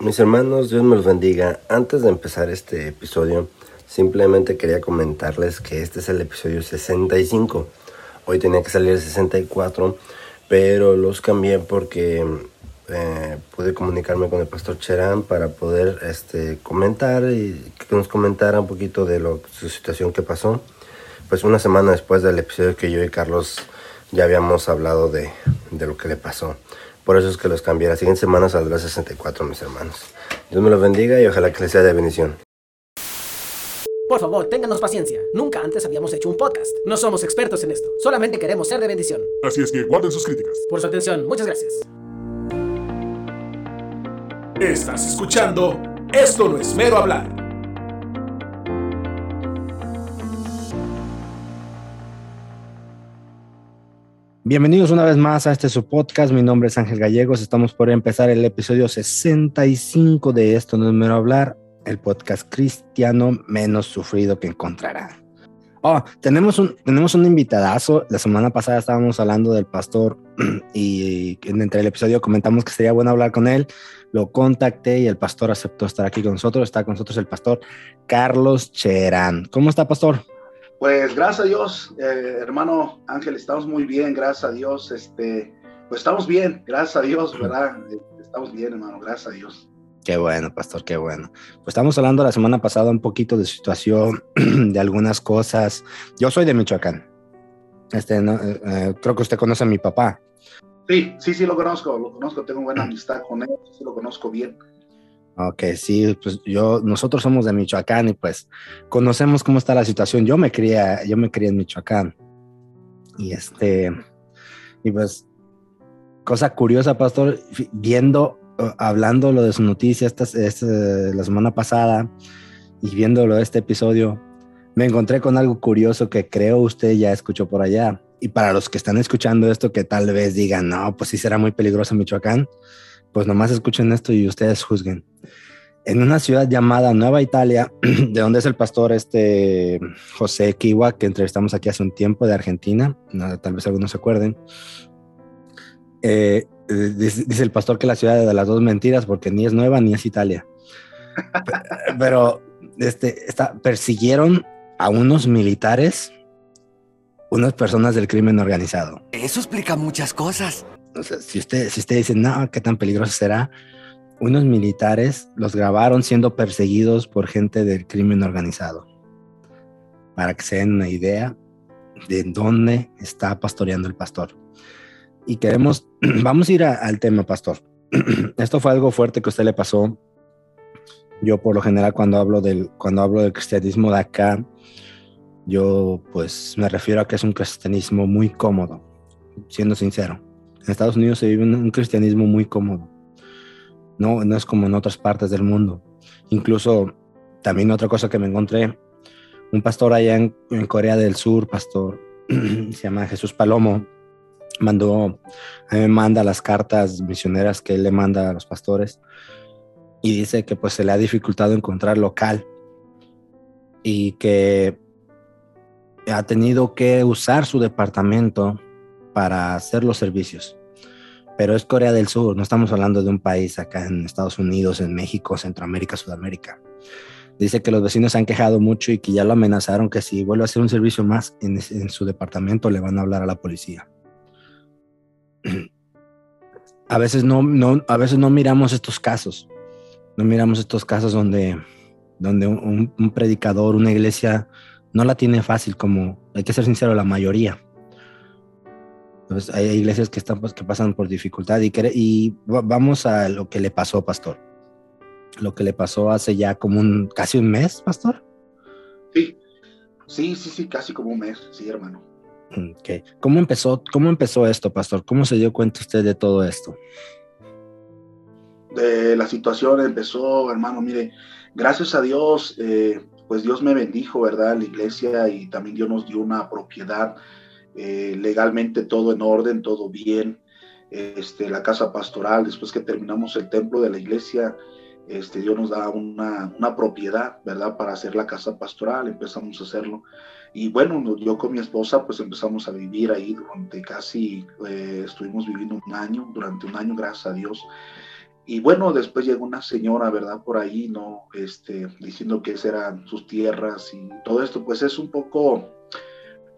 Mis hermanos, Dios me los bendiga. Antes de empezar este episodio, simplemente quería comentarles que este es el episodio 65. Hoy tenía que salir el 64, pero los cambié porque eh, pude comunicarme con el pastor Cherán para poder este, comentar y que nos comentara un poquito de lo, su situación que pasó. Pues una semana después del episodio que yo y Carlos ya habíamos hablado de, de lo que le pasó. Por eso es que los cambié. La siguiente semana saldrá 64, mis hermanos. Dios me los bendiga y ojalá que les sea de bendición. Por favor, ténganos paciencia. Nunca antes habíamos hecho un podcast. No somos expertos en esto. Solamente queremos ser de bendición. Así es que guarden sus críticas. Por su atención, muchas gracias. Estás escuchando Esto no es mero hablar. Bienvenidos una vez más a este su podcast. Mi nombre es Ángel Gallegos. Estamos por empezar el episodio 65 de Esto no es mero hablar, el podcast cristiano menos sufrido que encontrará. Oh, tenemos un, tenemos un invitadazo. La semana pasada estábamos hablando del pastor y entre el episodio comentamos que sería bueno hablar con él. Lo contacté y el pastor aceptó estar aquí con nosotros. Está con nosotros el pastor Carlos Cherán. ¿Cómo está, pastor? Pues gracias a Dios, eh, hermano Ángel, estamos muy bien, gracias a Dios. Este, pues estamos bien, gracias a Dios, ¿verdad? Estamos bien, hermano, gracias a Dios. Qué bueno, pastor, qué bueno. Pues estamos hablando la semana pasada un poquito de situación, de algunas cosas. Yo soy de Michoacán. Este, no, eh, eh, creo que usted conoce a mi papá. Sí, sí, sí, lo conozco, lo conozco, tengo buena amistad con él, sí lo conozco bien. Ok, sí, pues yo, nosotros somos de Michoacán y pues conocemos cómo está la situación. Yo me crié, yo me crié en Michoacán. Y este, y pues, cosa curiosa, pastor, viendo, hablando lo de su noticia esta, esta, la semana pasada y viendo lo de este episodio, me encontré con algo curioso que creo usted ya escuchó por allá. Y para los que están escuchando esto, que tal vez digan, no, pues sí será muy peligroso Michoacán pues nomás escuchen esto y ustedes juzguen. En una ciudad llamada Nueva Italia, de donde es el pastor este José Kiwa, que entrevistamos aquí hace un tiempo de Argentina, tal vez algunos se acuerden, eh, dice, el pastor que la ciudad de las dos mentiras, porque ni es nueva ni es Italia. Pero este, está, persiguieron a unos militares, unas personas del crimen organizado. Eso explica muchas cosas. Si usted, si usted dice, no, qué tan peligroso será, unos militares los grabaron siendo perseguidos por gente del crimen organizado. Para que se den una idea de dónde está pastoreando el pastor. Y queremos, vamos a ir al tema, pastor. Esto fue algo fuerte que usted le pasó. Yo por lo general cuando hablo del, cuando hablo del cristianismo de acá, yo pues me refiero a que es un cristianismo muy cómodo, siendo sincero en Estados Unidos se vive un, cristianismo muy cómodo. No, no es como en otras partes del mundo. Incluso también otra cosa que me encontré, un pastor allá en, Corea del Sur, pastor, se llama Jesús Palomo, mandó, a mí me manda las cartas misioneras que él le manda a los pastores y dice que pues se le ha dificultado encontrar local y que ha tenido que usar su departamento para hacer los servicios. Pero es Corea del Sur, no estamos hablando de un país acá en Estados Unidos, en México, Centroamérica, Sudamérica. Dice que los vecinos se han quejado mucho y que ya lo amenazaron que si vuelve a hacer un servicio más en, su departamento le van a hablar a la policía. A veces no, no, a veces no miramos estos casos, no miramos estos casos donde, donde un, un predicador, una iglesia, no la tiene fácil como, hay que ser sincero, la mayoría entonces, hay iglesias que, están, pues, que pasan por dificultad y, y vamos a lo que le pasó, pastor. Lo que le pasó hace ya como un, casi un mes, pastor. Sí, sí, sí, sí, casi como un mes, sí, hermano. Okay. ¿Cómo empezó, ¿Cómo empezó esto, pastor? ¿Cómo se dio cuenta usted de todo esto? De la situación empezó, hermano, mire, gracias a Dios, eh, pues Dios me bendijo, ¿verdad? La iglesia y también Dios nos dio una propiedad eh, legalmente todo en orden, todo bien. Este, la casa pastoral, después que terminamos el templo de la iglesia, este, Dios nos da una, una, propiedad, ¿verdad? Para hacer la casa pastoral, empezamos a hacerlo. Y bueno, yo con mi esposa pues empezamos a vivir ahí durante casi, eh, estuvimos viviendo un año, durante un año, gracias a Dios. Y bueno, después llegó una señora, ¿verdad? Por ahí, ¿no? Este, diciendo que esas eran sus tierras y todo esto, pues es un poco,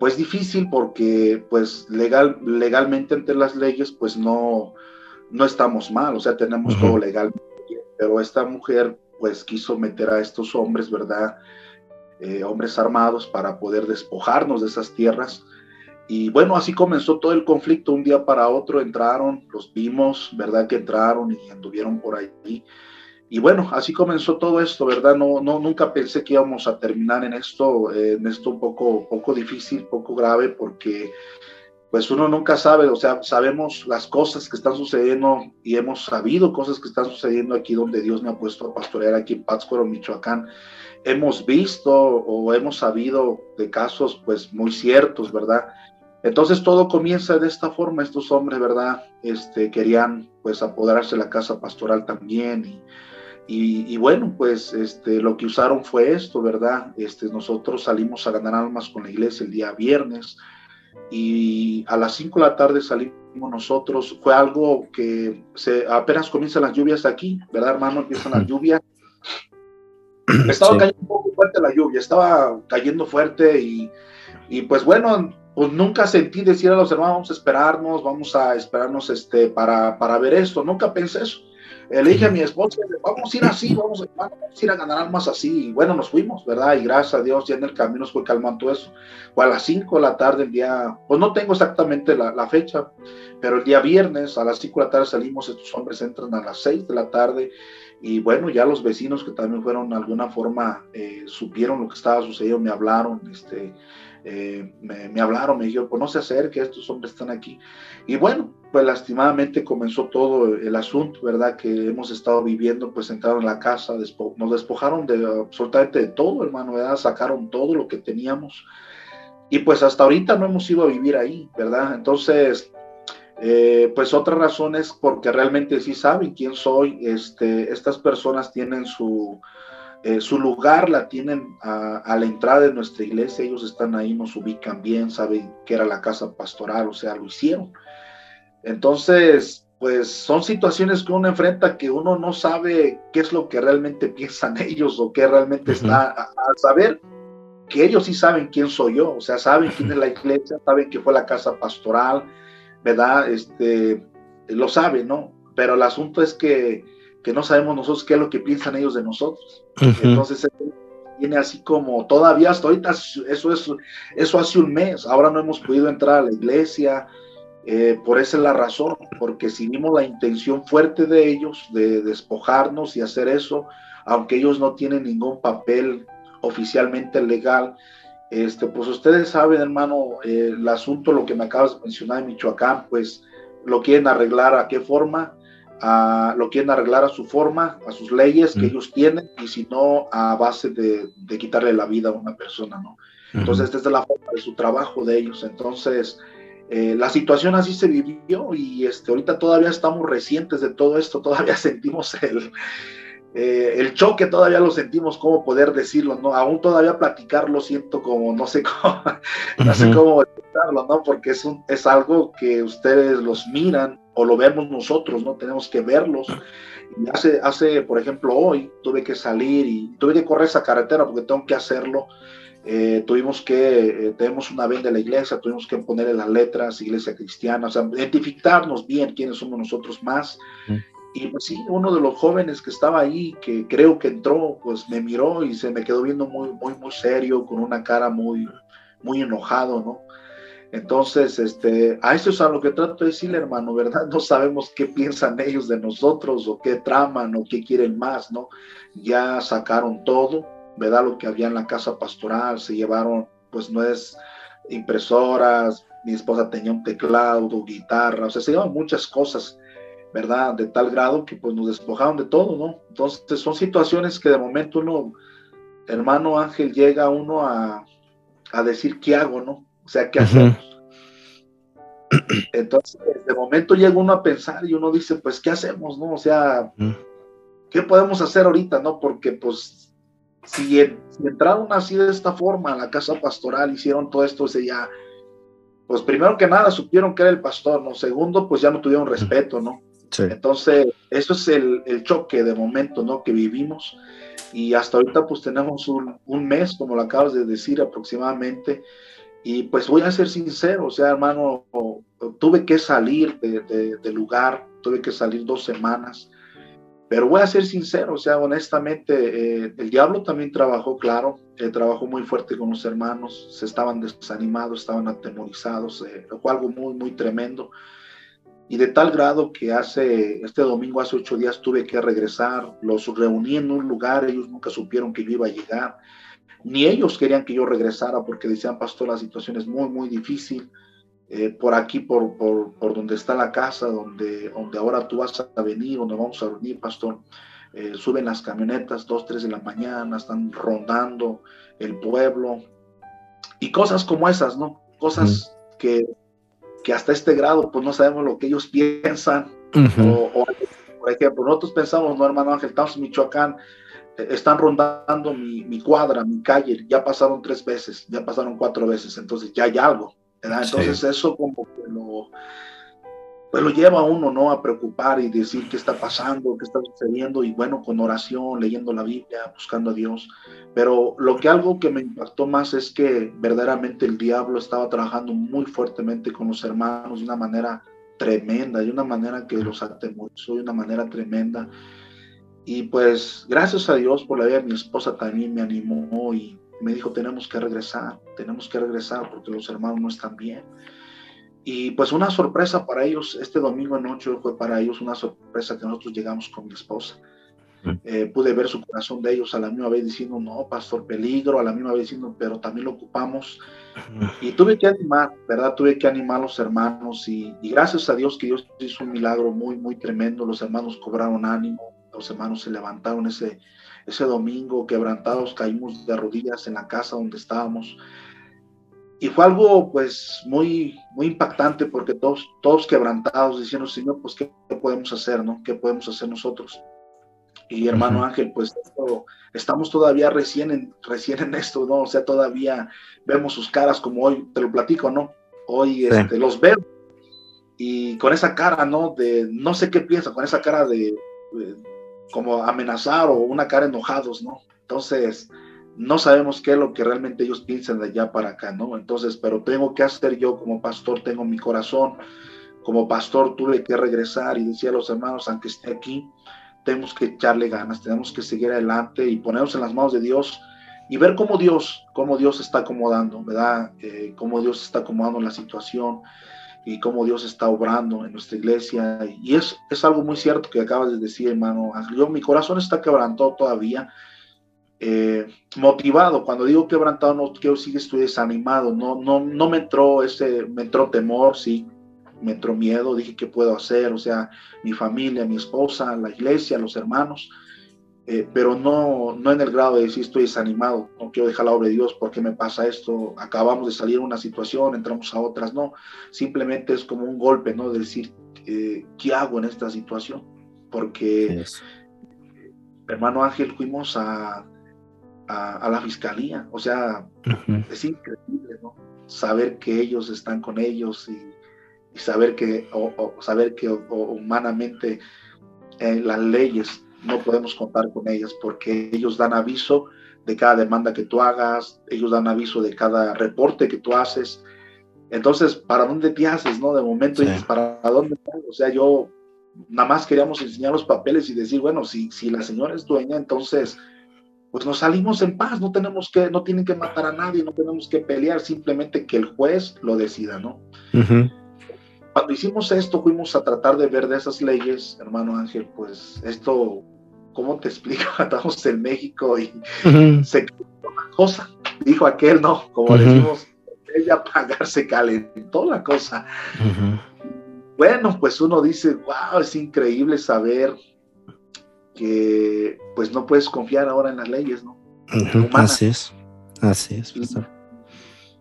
pues difícil porque, pues legal, legalmente ante las leyes, pues no, no estamos mal, o sea, tenemos todo legal, pero esta mujer, pues quiso meter a estos hombres, ¿verdad? Eh, hombres armados para poder despojarnos de esas tierras y bueno, así comenzó todo el conflicto. Un día para otro entraron, los vimos, ¿verdad? Que entraron y anduvieron por allí. Y bueno, así comenzó todo esto, ¿verdad? No, no, nunca pensé que íbamos a terminar en esto, eh, en esto un poco, poco difícil, poco grave, porque pues uno nunca sabe, o sea, sabemos las cosas que están sucediendo y hemos sabido cosas que están sucediendo aquí donde Dios me ha puesto a pastorear aquí en Pátzcuaro, Michoacán. Hemos visto o hemos sabido de casos pues muy ciertos, ¿verdad? Entonces todo comienza de esta forma, estos hombres, ¿verdad? Este, querían pues apoderarse de la casa pastoral también y, y, bueno, pues este, lo que usaron fue esto, ¿verdad? Este, nosotros salimos a ganar almas con la iglesia el día viernes y a las 5 de la tarde salimos nosotros, fue algo que se, apenas comienzan las lluvias aquí, ¿verdad hermano? Empiezan las lluvias. Estaba cayendo un poco fuerte la lluvia, estaba cayendo fuerte y, y pues bueno, pues nunca sentí decir a los hermanos, vamos a esperarnos, vamos a esperarnos este, para, para ver esto, nunca pensé eso. Le dije a mi esposa, vamos a ir así, vamos, a ir a ganar almas así. Y bueno, nos fuimos, ¿verdad? Y gracias a Dios, ya en el camino nos fue calmando eso. O a las 5 de la tarde, el día, pues no tengo exactamente la, la, fecha, pero el día viernes a las 5 de la tarde salimos, estos hombres entran a las 6 de la tarde. Y bueno, ya los vecinos que también fueron de alguna forma, eh, supieron lo que estaba sucediendo, me hablaron, este, eh, me, hablaron, me dijeron, pues no se acerque, estos hombres están aquí. Y bueno, pues lastimadamente comenzó todo el asunto, ¿verdad? Que hemos estado viviendo, pues entraron en la casa, nos despojaron de absolutamente de todo, hermano, ¿verdad? Sacaron todo lo que teníamos. Y pues hasta ahorita no hemos ido a vivir ahí, ¿verdad? Entonces, eh, pues otra razón es porque realmente sí saben quién soy. Este, estas personas tienen su, eh, su lugar la tienen a, la entrada de nuestra iglesia, ellos están ahí, nos ubican bien, saben que era la casa pastoral, o sea, lo hicieron. Entonces, pues son situaciones que uno enfrenta que uno no sabe qué es lo que realmente piensan ellos o qué realmente está al saber que ellos sí saben quién soy yo, o sea, saben quién es la iglesia, saben que fue la casa pastoral, ¿verdad? Este, lo saben, ¿no? Pero el asunto es que que no sabemos nosotros qué es lo que piensan ellos de nosotros. Entonces, viene así como todavía hasta ahorita, eso, es, eso hace un mes, ahora no hemos podido entrar a la iglesia, eh, por esa es la razón, porque si vimos la intención fuerte de ellos de despojarnos y hacer eso, aunque ellos no tienen ningún papel oficialmente legal, este, pues ustedes saben, hermano, eh, el asunto, lo que me acabas de mencionar en Michoacán, pues lo quieren arreglar a qué forma, lo quieren arreglar a su forma, a sus leyes que ellos tienen, y si no, a base de, quitarle la vida a una persona, ¿no? Entonces, esta es la forma de su trabajo de ellos. Entonces, eh, la situación así se vivió y este, ahorita todavía estamos recientes de todo esto, todavía sentimos el, eh, el choque, todavía lo sentimos, cómo poder decirlo, ¿no? Aún todavía platicarlo siento como, no sé cómo, no sé cómo explicarlo, ¿no? Porque es, un, es algo que ustedes los miran o lo vemos nosotros, ¿no? Tenemos que verlos. Y hace, hace, por ejemplo, hoy tuve que salir y tuve que correr esa carretera porque tengo que hacerlo. Eh, tuvimos que, eh, tenemos una venda de la iglesia, tuvimos que ponerle las letras, iglesia cristiana, o sea, identificarnos bien quiénes somos nosotros más. Y pues sí, uno de los jóvenes que estaba ahí, que creo que entró, pues me miró y se me quedó viendo muy, muy, muy serio, con una cara muy, muy enojado, ¿no? Entonces, este, a eso es a lo que trato de decirle, hermano, ¿verdad? No sabemos qué piensan ellos de nosotros o qué traman o qué quieren más, ¿no? Ya sacaron todo, ¿verdad? Lo que había en la casa pastoral, se llevaron, pues no es impresoras, mi esposa tenía un teclado, guitarra, o sea, se llevaron muchas cosas, ¿verdad? De tal grado que pues nos despojaron de todo, ¿no? Entonces son situaciones que de momento uno, hermano Ángel, llega uno a, a decir, ¿qué hago, no? O sea, ¿qué hacemos? Entonces, de momento llega uno a pensar y uno dice, pues, ¿qué hacemos, no? O sea, ¿qué podemos hacer ahorita, no? Porque, pues, si, entraron así de esta forma a la casa pastoral, hicieron todo esto, o sea, ya, pues, primero que nada, supieron que era el pastor, ¿no? Segundo, pues, ya no tuvieron respeto, ¿no? Entonces, eso es el, el, choque de momento, ¿no? Que vivimos. Y hasta ahorita pues tenemos un, un, mes, como lo acabas de decir aproximadamente. Y pues voy a ser sincero, o sea, hermano, tuve que salir de, de, lugar, tuve que salir dos semanas. Pero voy a ser sincero, o sea, honestamente, eh, el diablo también trabajó, claro, eh, trabajó muy fuerte con los hermanos, se estaban desanimados, estaban atemorizados, eh, fue algo muy, muy tremendo y de tal grado que hace, este domingo, hace ocho días, tuve que regresar, los reuní en un lugar, ellos nunca supieron que yo iba a llegar, ni ellos querían que yo regresara porque decían, pastor, la situación es muy, muy difícil, eh, por aquí, por, por, por, donde está la casa, donde, donde ahora tú vas a venir, donde vamos a venir, pastor, eh, suben las camionetas, dos, tres de la mañana, están rondando el pueblo, y cosas como esas, ¿no? Cosas que que hasta este grado pues no sabemos lo que ellos piensan. o, por ejemplo, nosotros pensamos, no hermano Ángel, estamos en Michoacán, están rondando mi, mi, cuadra, mi calle, ya pasaron tres veces, ya pasaron cuatro veces, entonces ya hay algo. Entonces eso como que lo, pues lo lleva a uno, ¿no? A preocupar y decir qué está pasando, qué está sucediendo, y bueno, con oración, leyendo la Biblia, buscando a Dios. Pero lo que algo que me impactó más es que verdaderamente el diablo estaba trabajando muy fuertemente con los hermanos de una manera tremenda, de una manera que los atemorizó, de una manera tremenda. Y pues gracias a Dios por la vida de mi esposa también me animó y me dijo, tenemos que regresar, tenemos que regresar porque los hermanos no están bien. Y pues una sorpresa para ellos, este domingo en noche fue para ellos una sorpresa que nosotros llegamos con mi esposa. Eh, pude ver su corazón de ellos a la misma vez diciendo, no, pastor, peligro, a la misma vez diciendo, pero también lo ocupamos. Y tuve que animar, ¿verdad? Tuve que animar a los hermanos y, y, gracias a Dios que Dios hizo un milagro muy, muy tremendo. Los hermanos cobraron ánimo, los hermanos se levantaron ese, ese domingo, quebrantados, caímos de rodillas en la casa donde estábamos y fue algo pues muy, muy impactante porque todos, todos quebrantados diciendo, Señor, pues ¿qué, podemos hacer, no? ¿Qué podemos hacer nosotros? Y hermano Ángel, pues estamos todavía recién en, recién en esto, ¿no? O sea, todavía vemos sus caras como hoy, te lo platico, ¿no? Hoy este, los veo y con esa cara, ¿no? De no sé qué piensa, con esa cara de, de como amenazar o una cara enojados, ¿no? Entonces, no sabemos qué es lo que realmente ellos piensan de allá para acá, ¿no? Entonces, pero tengo que hacer yo como pastor, tengo mi corazón, como pastor tuve que regresar y decía a los hermanos, aunque esté aquí, tenemos que echarle ganas, tenemos que seguir adelante y ponernos en las manos de Dios y ver cómo Dios, cómo Dios está acomodando, ¿verdad? Eh, cómo Dios está acomodando la situación y cómo Dios está obrando en nuestra iglesia. Y es, es algo muy cierto que acabas de decir, hermano. Yo, mi corazón está quebrantado todavía eh, motivado. Cuando digo quebrantado, no quiero decir que estoy desanimado. No, no, no me entró ese, me entró temor, sí, me entró miedo. Dije, ¿qué puedo hacer? O sea, mi familia, mi esposa, la iglesia, los hermanos. Eh, pero no, no en el grado de decir estoy desanimado, no quiero dejar la obra de Dios, porque me pasa esto? Acabamos de salir de una situación, entramos a otras, no, simplemente es como un golpe, ¿no? De decir, eh, ¿qué hago en esta situación? Porque, hermano Ángel, fuimos a, a, la fiscalía. O sea, es increíble, ¿no? Saber que ellos están con ellos y, saber que, o, saber que humanamente eh, las leyes no podemos contar con ellas porque ellos dan aviso de cada demanda que tú hagas, ellos dan aviso de cada reporte que tú haces. Entonces, ¿para dónde te haces, no? De momento, ¿para dónde? O sea, yo nada más queríamos enseñar los papeles y decir, bueno, si, si la señora es dueña, entonces pues nos salimos en paz, no tenemos que, no tienen que matar a nadie, no tenemos que pelear, simplemente que el juez lo decida, ¿no? Cuando hicimos esto, fuimos a tratar de ver de esas leyes, hermano Ángel, pues esto, ¿cómo te explico? Estamos en México y se una cosa, dijo aquel, ¿no? Como decimos, ella pagar se calentó la cosa. Bueno, pues uno dice, wow, es increíble saber que pues no puedes confiar ahora en las leyes, ¿no? así es, así es.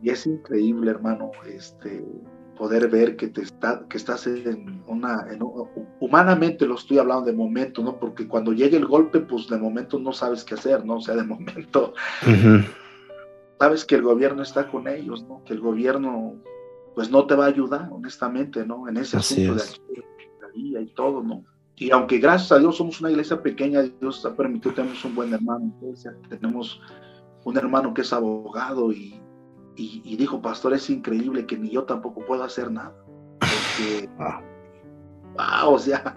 Y, es increíble, hermano, este poder ver que te está, que estás en una, humanamente lo estoy hablando de momento, ¿no? Porque cuando llegue el golpe, pues de momento no sabes qué hacer, ¿no? O sea, de momento sabes que el gobierno está con ellos, ¿no? Que el gobierno, pues no te va a ayudar, honestamente, ¿no? En ese asunto de aquí salía y todo, ¿no? Y aunque gracias a Dios somos una iglesia pequeña, Dios ha permitido, tenemos un buen hermano, tenemos un hermano que es abogado y, y, dijo, pastor, es increíble que ni yo tampoco puedo hacer nada. Porque, ah. o sea...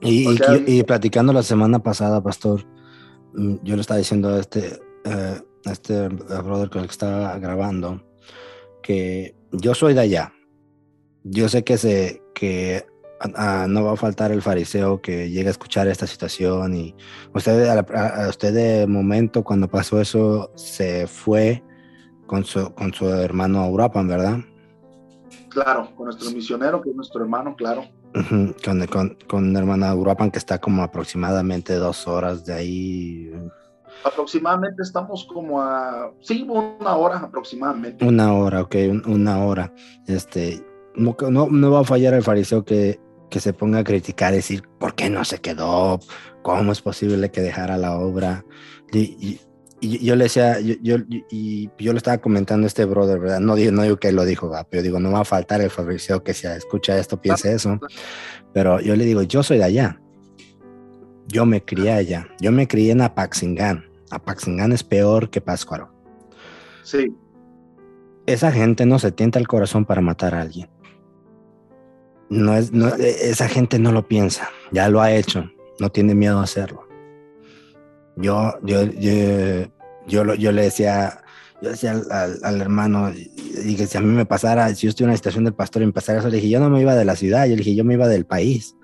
Y, platicando la semana pasada, pastor, mm, yo le estaba diciendo a este, eh, a este brother con el que estaba grabando, que yo soy de allá. Yo sé que, se, que no va a faltar el fariseo que llegue a escuchar esta situación y usted, a, usted de momento cuando pasó eso se fue con su, con su hermano a Europa, ¿verdad? Claro, con nuestro misionero, que es nuestro hermano, claro. con, con, con hermana Uruapan, que está como aproximadamente dos horas de ahí. Aproximadamente estamos como a, sí, una hora aproximadamente. Una hora, ok, una hora. Este, no, no, no va a fallar el fariseo que que se ponga a criticar, decir, ¿por qué no se quedó? ¿Cómo es posible que dejara la obra? Y, yo le decía, yo, yo, y yo le estaba comentando a este brother, ¿verdad? No digo, no digo que lo dijo, pero digo, no va a faltar el Fabricio que si escucha esto piense eso. Pero yo le digo, yo soy de allá. Yo me crié allá. Yo me crié en Apaxingán. Apaxingán es peor que Páscuaro. Sí. Esa gente no se tienta el corazón para matar a alguien. No es, no, e, esa gente no lo piensa, ya lo ha hecho, no tiene miedo a hacerlo. Yo, yo, yo, yo, le decía, yo decía al, hermano, y, que si a mí me pasara, si yo estoy en una estación del pastor y me pasara eso, le dije, yo no me iba de la ciudad, yo le dije, yo me iba del país.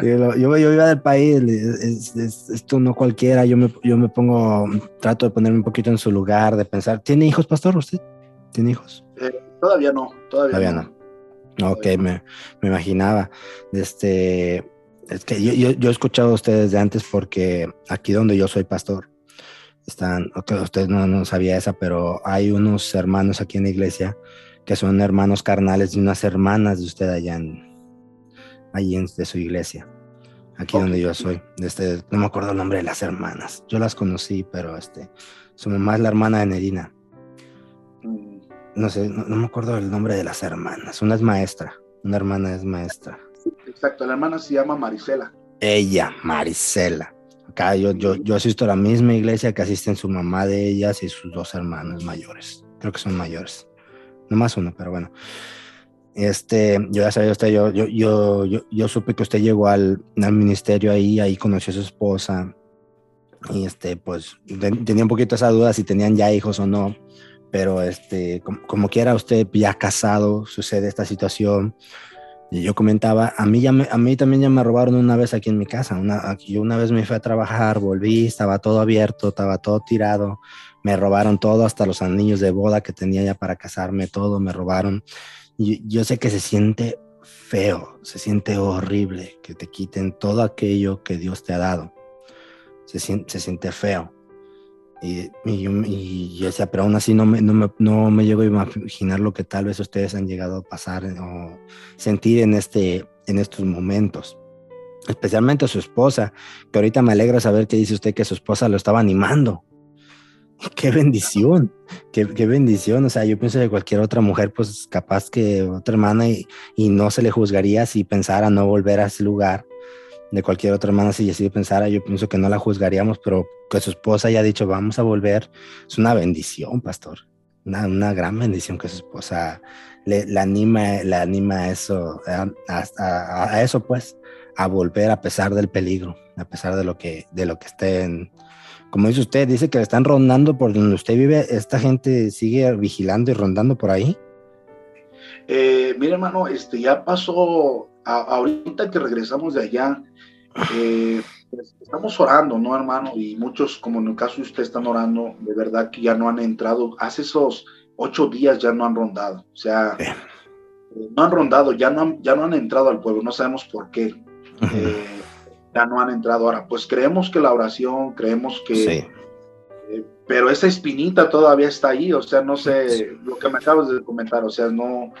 Yo, yo, iba del país, esto no cualquiera, yo me, yo me pongo, trato de ponerme un poquito en su lugar, de pensar, ¿tiene hijos, pastor? ¿Usted tiene hijos? Eh, todavía no, todavía, no. Ok, me, me imaginaba. Este, es que yo, yo, he escuchado a ustedes de antes porque aquí donde yo soy pastor, están, ustedes no, no sabía esa, pero hay unos hermanos aquí en la iglesia que son hermanos carnales de unas hermanas de usted allá en, allí en, de su iglesia, aquí donde yo soy. Este, no me acuerdo el nombre de las hermanas. Yo las conocí, pero este, su mamá es la hermana de Nerina. Mm no sé, no, me acuerdo el nombre de las hermanas. Una es maestra, una hermana es maestra. Exacto, la hermana se llama Marisela. Ella, Marisela. Acá yo, yo, yo asisto a la misma iglesia que asisten su mamá de ellas y sus dos hermanos mayores. Creo que son mayores. No más uno, pero bueno. Este, yo ya sabía usted, yo, yo, yo, yo, yo supe que usted llegó al, al, ministerio ahí, ahí conoció a su esposa. Y este, pues tenía un poquito esa duda si tenían ya hijos o no pero este, como, quiera usted ya casado, sucede esta situación. Y yo comentaba, a mí, ya a mí también ya me robaron una vez aquí en mi casa. Una, yo una vez me fui a trabajar, volví, estaba todo abierto, estaba todo tirado. Me robaron todo, hasta los anillos de boda que tenía ya para casarme, todo me robaron. Y yo sé que se siente feo, se siente horrible que te quiten todo aquello que Dios te ha dado. Se se siente feo. Y, y, yo decía, pero aún así no me, no, me, no me llego a imaginar lo que tal vez ustedes han llegado a pasar o sentir en, este, en estos momentos. Especialmente su esposa, que ahorita me alegra saber que dice usted que su esposa lo estaba animando. Qué bendición, qué, qué bendición. O sea, yo pienso que cualquier otra mujer, pues capaz que otra hermana y, y no se le juzgaría si pensara no volver a ese lugar de cualquier otra hermana, si así pensara, yo pienso que no la juzgaríamos, pero que su esposa haya dicho, vamos a volver, es una bendición, pastor. Una, una gran bendición que su esposa le, anima, le anima a eso, a, eso pues, a volver a pesar del peligro, a pesar de lo que, de lo que estén, como dice usted, dice que están rondando por donde usted vive, esta gente sigue vigilando y rondando por ahí. Eh, mire, hermano, este ya pasó, ahorita que regresamos de allá, eh, pues, estamos orando, ¿no, hermano? Y muchos, como en el caso de usted, están orando, de verdad que ya no han entrado, hace esos ocho días ya no han rondado, o sea, eh, no han rondado, ya no han, ya no han entrado al pueblo, no sabemos por qué. Eh, ya no han entrado ahora. Pues creemos que la oración, creemos que... pero esa espinita todavía está ahí, o sea, no sé, lo que me acabas de comentar, o sea, no...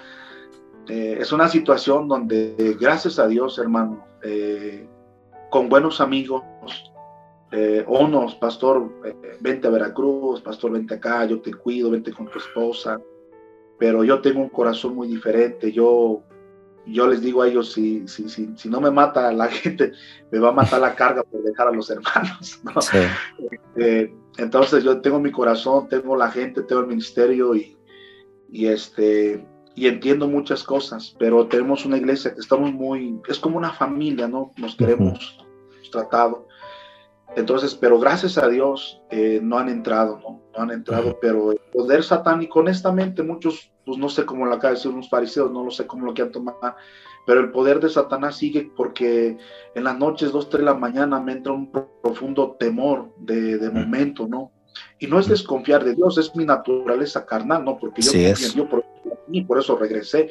es una situación donde, gracias a Dios, hermano, con buenos amigos, eh, unos, pastor, eh, vente a Veracruz, pastor, vente acá, yo te cuido, vente con tu esposa, pero yo tengo un corazón muy diferente, yo, yo les digo a ellos, si, si, si, si, no me mata la gente, me va a matar la carga por dejar a los hermanos. Eh, entonces yo tengo mi corazón, tengo la gente, tengo el ministerio y, y, este, y entiendo muchas cosas, pero tenemos una iglesia que estamos muy, es como una familia, ¿no? Nos queremos tratado. Entonces, pero gracias a Dios eh, no han entrado, ¿no? No han entrado, pero el poder satánico, honestamente, muchos, pues no sé cómo lo acaba de decir unos fariseos, no lo sé cómo lo quieran tomar, pero el poder de Satanás sigue porque en las noches, dos, tres de la mañana, me entra un profundo temor de, de momento, ¿no? Y no es desconfiar de Dios, es mi naturaleza carnal, ¿no? Porque yo sí por, por eso regresé.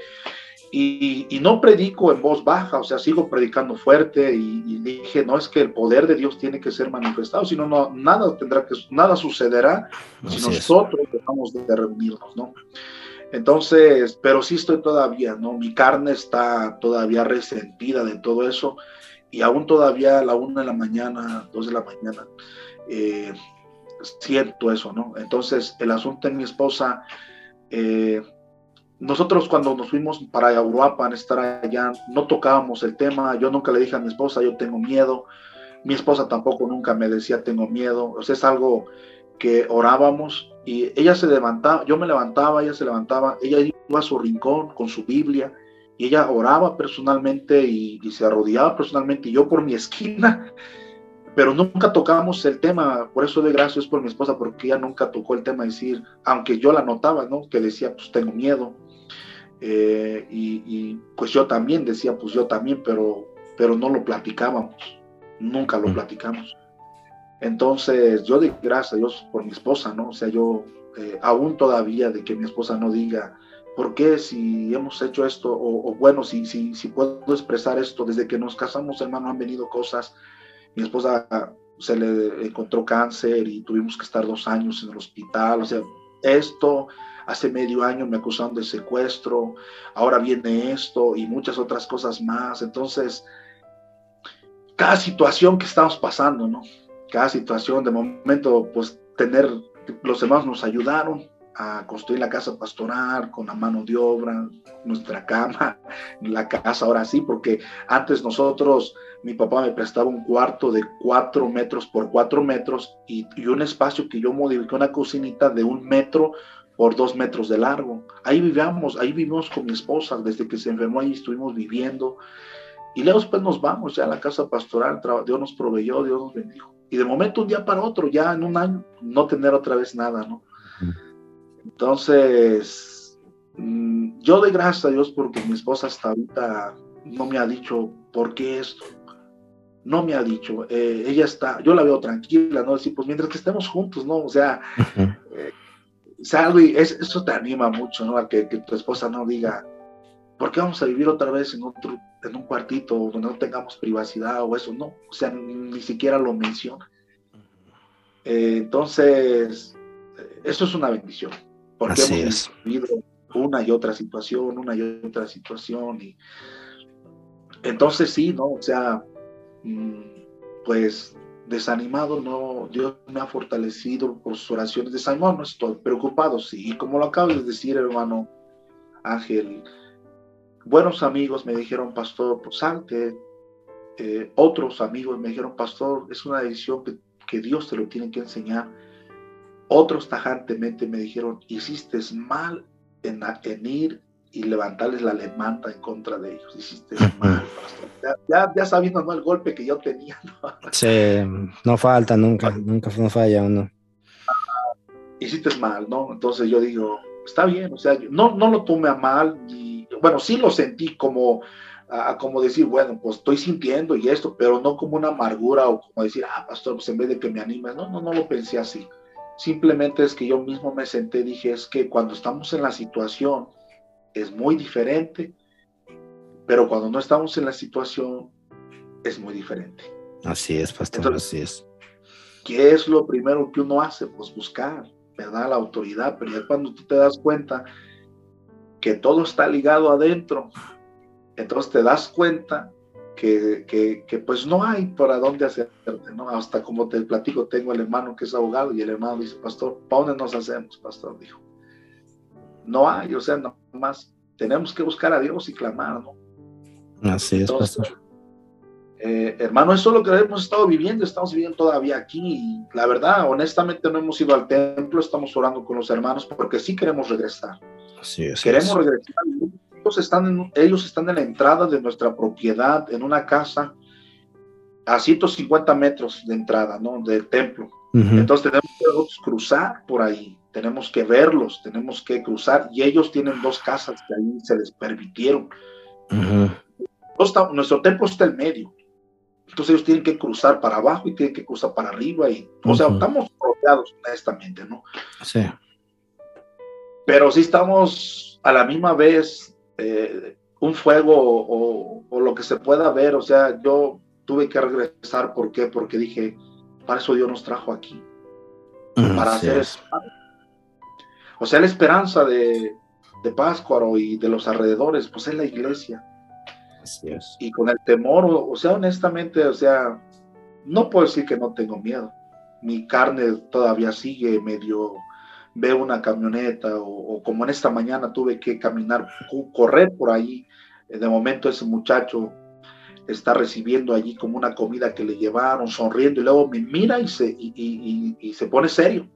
Y, no predico en voz baja, o sea, sigo predicando fuerte y, dije, no es que el poder de Dios tiene que ser manifestado, sino no, nada tendrá que, nada sucederá si nosotros dejamos de reunirnos, ¿no? Entonces, pero sí estoy todavía, ¿no? Mi carne está todavía resentida de todo eso y aún todavía a la una de la mañana, dos de la mañana, eh, siento eso, ¿no? Entonces, el asunto en mi esposa, eh, nosotros cuando nos fuimos para Europa, estar allá, no tocábamos el tema. Yo nunca le dije a mi esposa, yo tengo miedo. Mi esposa tampoco nunca me decía, tengo miedo. O sea, es algo que orábamos y ella se levantaba, yo me levantaba, ella se levantaba, ella iba a su rincón con su Biblia y ella oraba personalmente y, y se arrodillaba personalmente y yo por mi esquina pero nunca tocamos el tema, por eso de gracias por mi esposa, porque ella nunca tocó el tema de decir, aunque yo la notaba, ¿no? Que decía, pues tengo miedo, eh, y, pues yo también decía, pues yo también, pero, pero no lo platicábamos, nunca lo mm. platicamos. Entonces yo di gracias a Dios por mi esposa, ¿no? O sea, yo eh, aún todavía de que mi esposa no diga, ¿por qué si hemos hecho esto? O, bueno, si, si, si puedo expresar esto, desde que nos casamos, hermano, han venido cosas. Mi esposa se le encontró cáncer y tuvimos que estar dos años en el hospital. O sea, esto hace medio año me acusaron de secuestro, ahora viene esto y muchas otras cosas más. Entonces, cada situación que estamos pasando, ¿no? Cada situación, de momento, pues tener, los demás nos ayudaron a construir la casa pastoral con la mano de obra, nuestra cama, la casa ahora sí, porque antes nosotros, mi papá me prestaba un cuarto de cuatro metros por cuatro metros y, un espacio que yo modifiqué, una cocinita de un metro por dos metros de largo. Ahí vivíamos, ahí vivimos con mi esposa, desde que se enfermó ahí estuvimos viviendo. Y luego después nos vamos ya a la casa pastoral, Dios nos proveyó, Dios nos bendijo. Y de momento un día para otro, ya en un año, no tener otra vez nada, ¿no? Entonces, mm, yo doy gracias a Dios porque mi esposa hasta ahorita no me ha dicho por qué esto. No me ha dicho. Eh, ella está, yo la veo tranquila, ¿no? Decir, pues mientras que estemos juntos, ¿no? O sea, y eso te anima mucho, ¿no? A que, tu esposa no diga, ¿por qué vamos a vivir otra vez en otro, en un cuartito donde no tengamos privacidad o eso? No, o sea, ni, siquiera lo menciona. Eh, entonces, eso es una bendición, porque hemos vivido una y otra situación, una y otra situación, y entonces sí, ¿no? O sea, mm, pues desanimado, no, Dios me ha fortalecido por sus oraciones. Desanimado no estoy, preocupado sí. Y como lo acabo de decir, hermano Ángel, buenos amigos me dijeron, pastor, pues salte. Eh, otros amigos me dijeron, pastor, es una decisión que, que Dios te lo tiene que enseñar. Otros tajantemente me dijeron, hiciste mal en, en ir y levantarles la lemanta en contra de ellos. Hiciste mal, ya, ya, sabiendo ¿no? el golpe que yo tenía. ¿no? Sí, no falta nunca, nunca no falla uno. Hiciste mal, ¿no? Entonces yo digo, está bien, o sea, no, no lo tomé a mal, y, bueno, sí lo sentí como, como decir, bueno, pues estoy sintiendo y esto, pero no como una amargura o como decir, ah, pastor, pues en vez de que me animes, no, no, no lo pensé así. Simplemente es que yo mismo me senté, dije, es que cuando estamos en la situación, es muy diferente, pero cuando no estamos en la situación es muy diferente. Así es, pastor, así es. ¿Qué es lo primero que uno hace? Pues buscar, ¿verdad? La autoridad, pero ya cuando tú te das cuenta que todo está ligado adentro, entonces te das cuenta que, que, pues no hay para dónde hacerte, ¿no? Hasta como te platico, tengo el hermano que es abogado y el hermano dice, pastor, ¿para dónde nos hacemos, pastor? Dijo, no hay, o sea, más tenemos que buscar a Dios y clamar, ¿no? Así es, pastor. Eh, hermano, eso es lo que hemos estado viviendo, estamos viviendo todavía aquí y la verdad, honestamente no hemos ido al templo, estamos orando con los hermanos porque sí queremos regresar. Así es. Queremos regresar. Ellos están, en, ellos están en la entrada de nuestra propiedad, en una casa a 150 metros de entrada, ¿no? Del templo. Entonces tenemos que cruzar por ahí, tenemos que verlos, tenemos que cruzar y ellos tienen dos casas que ahí se les permitieron. nuestro templo está en medio. Entonces ellos tienen que cruzar para abajo y tienen que cruzar para arriba. Y, o sea, estamos rodeados, honestamente, ¿no? Sí. Pero sí estamos a la misma vez eh, un fuego o, o, lo que se pueda ver. O sea, yo tuve que regresar. ¿Por qué? Porque dije, para eso Dios nos trajo aquí. Para hacer eso. O sea, la esperanza de, de Páscuaro y de los alrededores, pues es la iglesia. Y con el temor, o, sea, honestamente, o sea, no puedo decir que no tengo miedo. Mi carne todavía sigue medio, veo una camioneta o, como en esta mañana tuve que caminar, correr por ahí. De momento ese muchacho está recibiendo allí como una comida que le llevaron, sonriendo y luego me mira y se, y, se pone serio.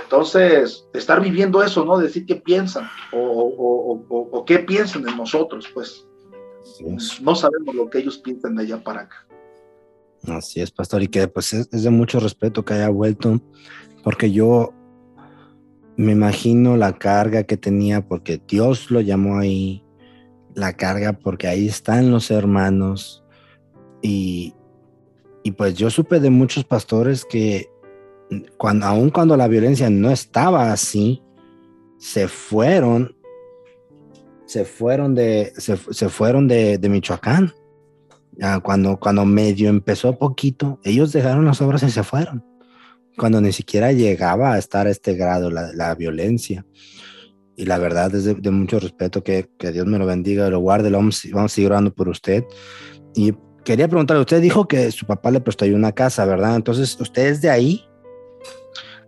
Entonces, estar viviendo eso, ¿no? Decir qué piensan o, o, qué piensan de nosotros, pues. No sabemos lo que ellos piensan de allá para acá. Así es, pastor, y que pues es, de mucho respeto que haya vuelto, porque yo me imagino la carga que tenía, porque Dios lo llamó ahí, la carga, porque ahí están los hermanos, y, y pues yo supe de muchos pastores que cuando, aun cuando la violencia no estaba así, se fueron se fueron de, se, fueron de, Michoacán. cuando, cuando medio empezó poquito, ellos dejaron las obras y se fueron. Cuando ni siquiera llegaba a estar a este grado la, violencia. Y la verdad es de, mucho respeto, que, Dios me lo bendiga, lo guarde, vamos, vamos a seguir orando por usted. Y quería preguntarle, usted dijo que su papá le prestó una casa, ¿verdad? Entonces, ¿usted es de ahí?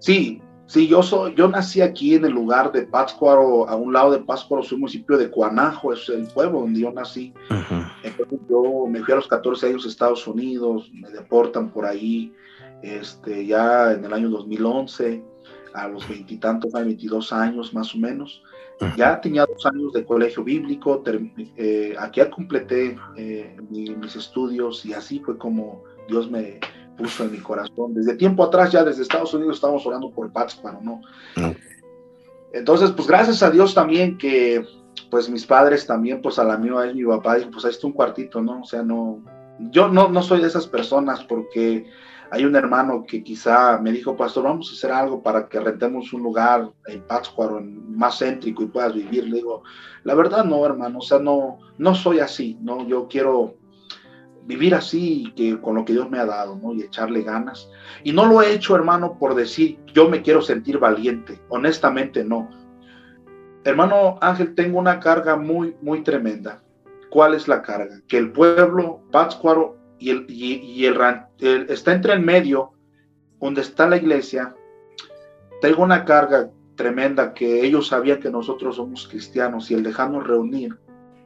Sí, Sí, yo soy, yo nací aquí en el lugar de Pátzcuaro, a un lado de Pátzcuaro, soy municipio de Cuanajo, es el pueblo donde yo nací. Entonces yo me fui a los 14 años a Estados Unidos, me deportan por ahí, este, ya en el año 2011, a los veintitantos, 22 años más o menos. Ya tenía dos años de colegio bíblico, eh, aquí ya completé eh, mis estudios y así fue como Dios me, puso en mi corazón. Desde tiempo atrás, ya desde Estados Unidos, estábamos orando por Pátzcuaro, ¿no? Entonces, pues gracias a Dios también que, pues mis padres también, pues a la mía, a él, mi papá, dijo, pues ahí está un cuartito, ¿no? O sea, no, yo no, no soy de esas personas porque hay un hermano que quizá me dijo, pastor, vamos a hacer algo para que rentemos un lugar en Pátzcuaro, más céntrico y puedas vivir. Le digo, la verdad no, hermano, o sea, no, no soy así, ¿no? Yo quiero vivir así que con lo que Dios me ha dado, ¿no? Y echarle ganas. Y no lo he hecho, hermano, por decir, yo me quiero sentir valiente. Honestamente, no. Hermano Ángel, tengo una carga muy, muy tremenda. ¿Cuál es la carga? Que el pueblo, Pátzcuaro, y el, y, el, está entre el medio, donde está la iglesia. Tengo una carga tremenda que ellos sabían que nosotros somos cristianos y el dejarnos reunir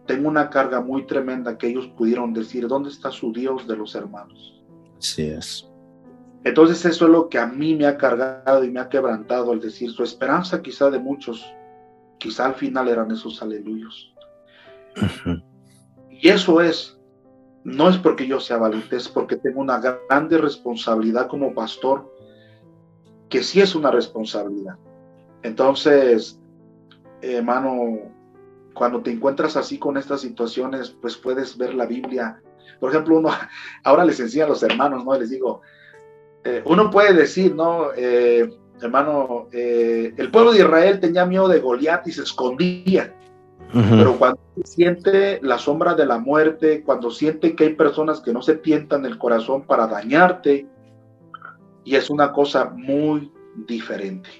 tengo una carga muy tremenda que ellos pudieron decir, ¿dónde está su Dios de los hermanos? Sí es. Entonces eso es lo que a mí me ha cargado y me ha quebrantado al decir, su esperanza quizá de muchos, quizá al final eran esos aleluyos. Y eso es, no es porque yo sea valiente, es porque tengo una grande responsabilidad como pastor, que sí es una responsabilidad. Entonces, hermano, cuando te encuentras así con estas situaciones, pues puedes ver la Biblia. Por ejemplo, uno, ahora les enseña a los hermanos, ¿no? Les digo, eh, uno puede decir, ¿no? Eh, hermano, eh, el pueblo de Israel tenía miedo de Goliat y se escondía. Pero cuando siente la sombra de la muerte, cuando siente que hay personas que no se tientan el corazón para dañarte, y es una cosa muy diferente.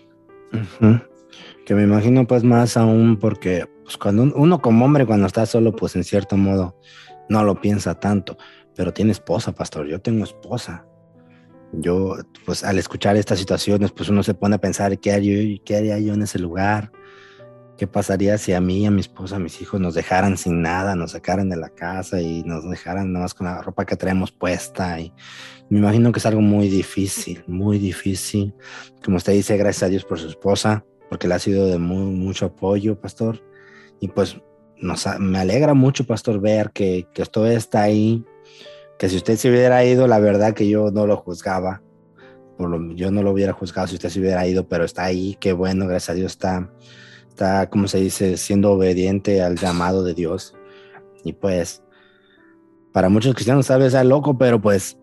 Que me imagino pues más aún porque pues cuando uno como hombre cuando está solo, pues en cierto modo no lo piensa tanto, pero tiene esposa, pastor, yo tengo esposa. Yo, pues al escuchar estas situaciones, pues uno se pone a pensar qué haría, qué haría yo en ese lugar. ¿Qué pasaría si a mí, a mi esposa, a mis hijos nos dejaran sin nada, nos sacaran de la casa y nos dejaran nada más con la ropa que traemos puesta? Y me imagino que es algo muy difícil, muy difícil. Como usted dice, gracias a Dios por su esposa, porque le ha sido de muy, mucho apoyo, pastor. Y pues me alegra mucho, pastor, ver que, que esto está ahí, que si usted se hubiera ido, la verdad que yo no lo juzgaba. Yo no lo hubiera juzgado si usted se hubiera ido, pero está ahí, qué bueno, gracias a Dios está está, como se dice, siendo obediente al llamado de Dios. Y pues, para muchos cristianos vez sea loco, pero pues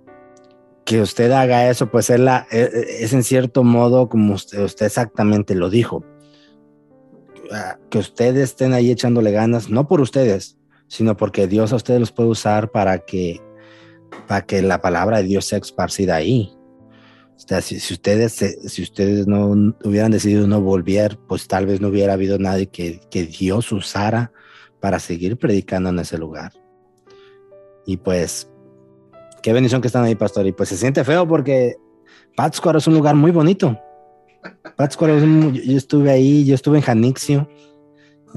que usted haga eso, pues es, e, e, en cierto modo como usted exactamente lo dijo. Que ustedes estén ahí echándole ganas, no por ustedes, sino porque Dios a ustedes los puede usar para que, para que la palabra de Dios sea esparcida ahí. O sea, si, ustedes, si ustedes no hubieran decidido no volver, pues tal vez no hubiera habido nadie que, que Dios usara para seguir predicando en ese lugar. Y pues, qué bendición que están ahí, pastor. Y pues se siente feo porque Pátzcuaro es un lugar muy bonito. Pátzcuaro, yo estuve ahí, yo estuve en Janixio.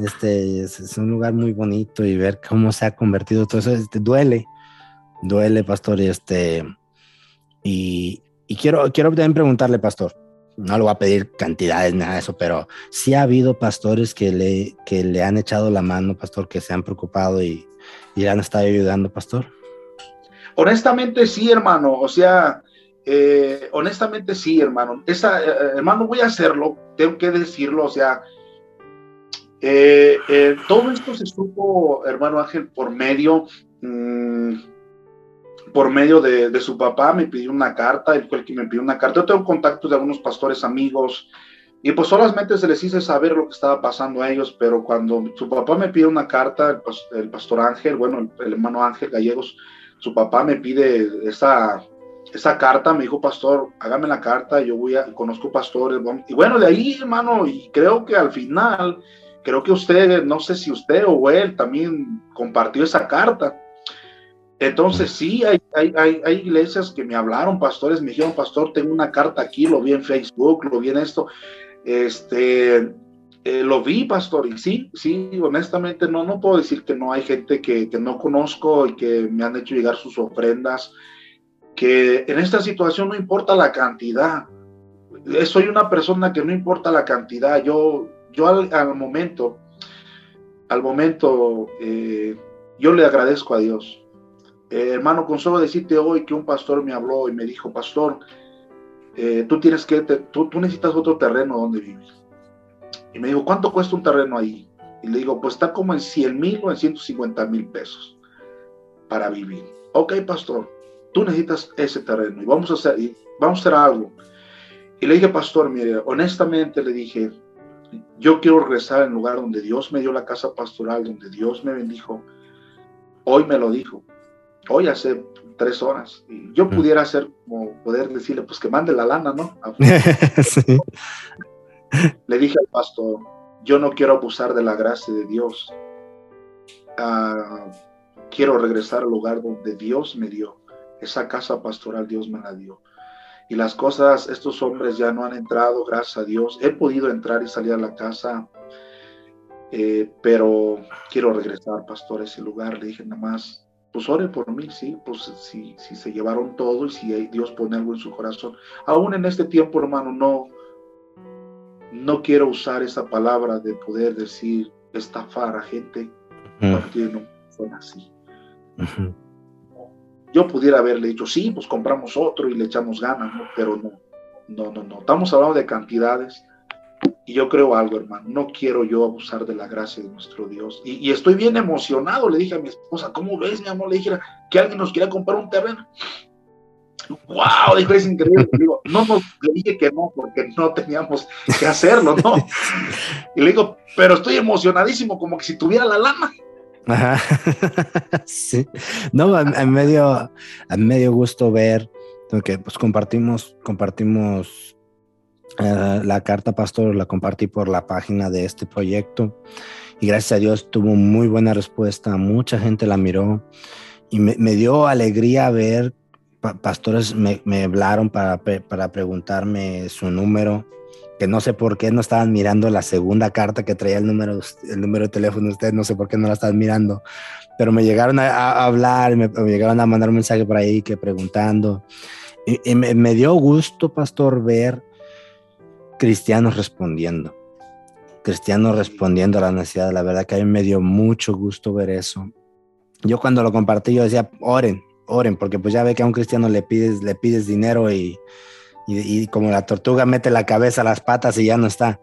Este es, un lugar muy bonito y ver cómo se ha convertido todo eso, este, duele, duele, pastor. Y este, y, y quiero, quiero también preguntarle, pastor, no le voy a pedir cantidades, nada de eso, pero sí ha habido pastores que le, que le han echado la mano, pastor, que se han preocupado y, y le han estado ayudando, pastor. Honestamente sí, hermano, o sea, eh, honestamente sí, hermano. Esa, eh, hermano, voy a hacerlo, tengo que decirlo, o sea, eh, todo esto se supo, hermano Ángel, por medio... Mmm, por medio de, su papá me pidió una carta, el que me pidió una carta. Yo tengo contacto de algunos pastores amigos y pues solamente se les hice saber lo que estaba pasando a ellos, pero cuando su papá me pide una carta, el, pastor Ángel, bueno, el, hermano Ángel Gallegos, su papá me pide esa, esa carta, me dijo, pastor, hágame la carta, yo voy a, conozco pastores, y bueno, de ahí, hermano, y creo que al final, creo que usted, no sé si usted o él también compartió esa carta. Entonces sí, hay, hay, hay, iglesias que me hablaron, pastores, me dijeron, pastor, tengo una carta aquí, lo vi en Facebook, lo vi en esto, este, eh, lo vi, pastor, y sí, sí, honestamente no, no puedo decir que no hay gente que, que no conozco y que me han hecho llegar sus ofrendas, que en esta situación no importa la cantidad, eh, soy una persona que no importa la cantidad, yo, yo al, momento, al momento, eh, yo le agradezco a Dios eh, hermano, con solo decirte hoy que un pastor me habló y me dijo, pastor, tú tienes que, tú, necesitas otro terreno donde vivir. Y me dijo, ¿cuánto cuesta un terreno ahí? Y le digo, pues está como en 100 mil o en 150 mil pesos para vivir. Ok, pastor, tú necesitas ese terreno y vamos a hacer, y vamos a hacer algo. Y le dije, pastor, mire, honestamente le dije, yo quiero regresar al lugar donde Dios me dio la casa pastoral, donde Dios me bendijo. Hoy me lo dijo hoy hace tres horas. Y yo mm. pudiera hacer como poder decirle, pues que mande la lana, ¿no? Le dije al pastor, yo no quiero abusar de la gracia de Dios. Ah, quiero regresar al lugar donde Dios me dio. Esa casa pastoral Dios me la dio. Y las cosas, estos hombres ya no han entrado, gracias a Dios. He podido entrar y salir a la casa, eh, pero quiero regresar, pastor, a ese lugar. Le dije nada más, pues ore por mí, sí, pues si, se llevaron todo y si Dios pone algo en su corazón. Aún en este tiempo, hermano, no, no quiero usar esa palabra de poder decir estafar a gente, porque no son así. Yo pudiera haberle dicho, sí, pues compramos otro y le echamos ganas, ¿no? pero no, no, no, no. Estamos hablando de cantidades y yo creo algo, hermano, no quiero yo abusar de la gracia de nuestro Dios. Y, estoy bien emocionado, le dije a mi esposa, ¿cómo ves, mi amor? Le dije que alguien nos quiera comprar un terreno. ¡Wow! Dijo, es increíble. no le dije que no, porque no teníamos que hacerlo, ¿no? Y le digo, pero estoy emocionadísimo, como que si tuviera la lana. Ajá. sí. No, a, medio, a medio gusto ver, que pues compartimos, compartimos eh, la carta pastor la compartí por la página de este proyecto y gracias a Dios tuvo muy buena respuesta, mucha gente la miró y me, dio alegría ver, pastores me, hablaron para, para, preguntarme su número que no sé por qué no estaban mirando la segunda carta que traía el número, el número de teléfono de ustedes, no sé por qué no la estaban mirando, pero me llegaron a, hablar, me, me, llegaron a mandar un mensaje por ahí que preguntando. Y, me, me, dio gusto, pastor, ver cristianos respondiendo, cristianos respondiendo a la necesidad. La verdad que a mí me dio mucho gusto ver eso. Yo cuando lo compartí, yo decía, oren, oren, porque pues ya ve que a un cristiano le pides, le pides dinero y, y, como la tortuga mete la cabeza las patas y ya no está.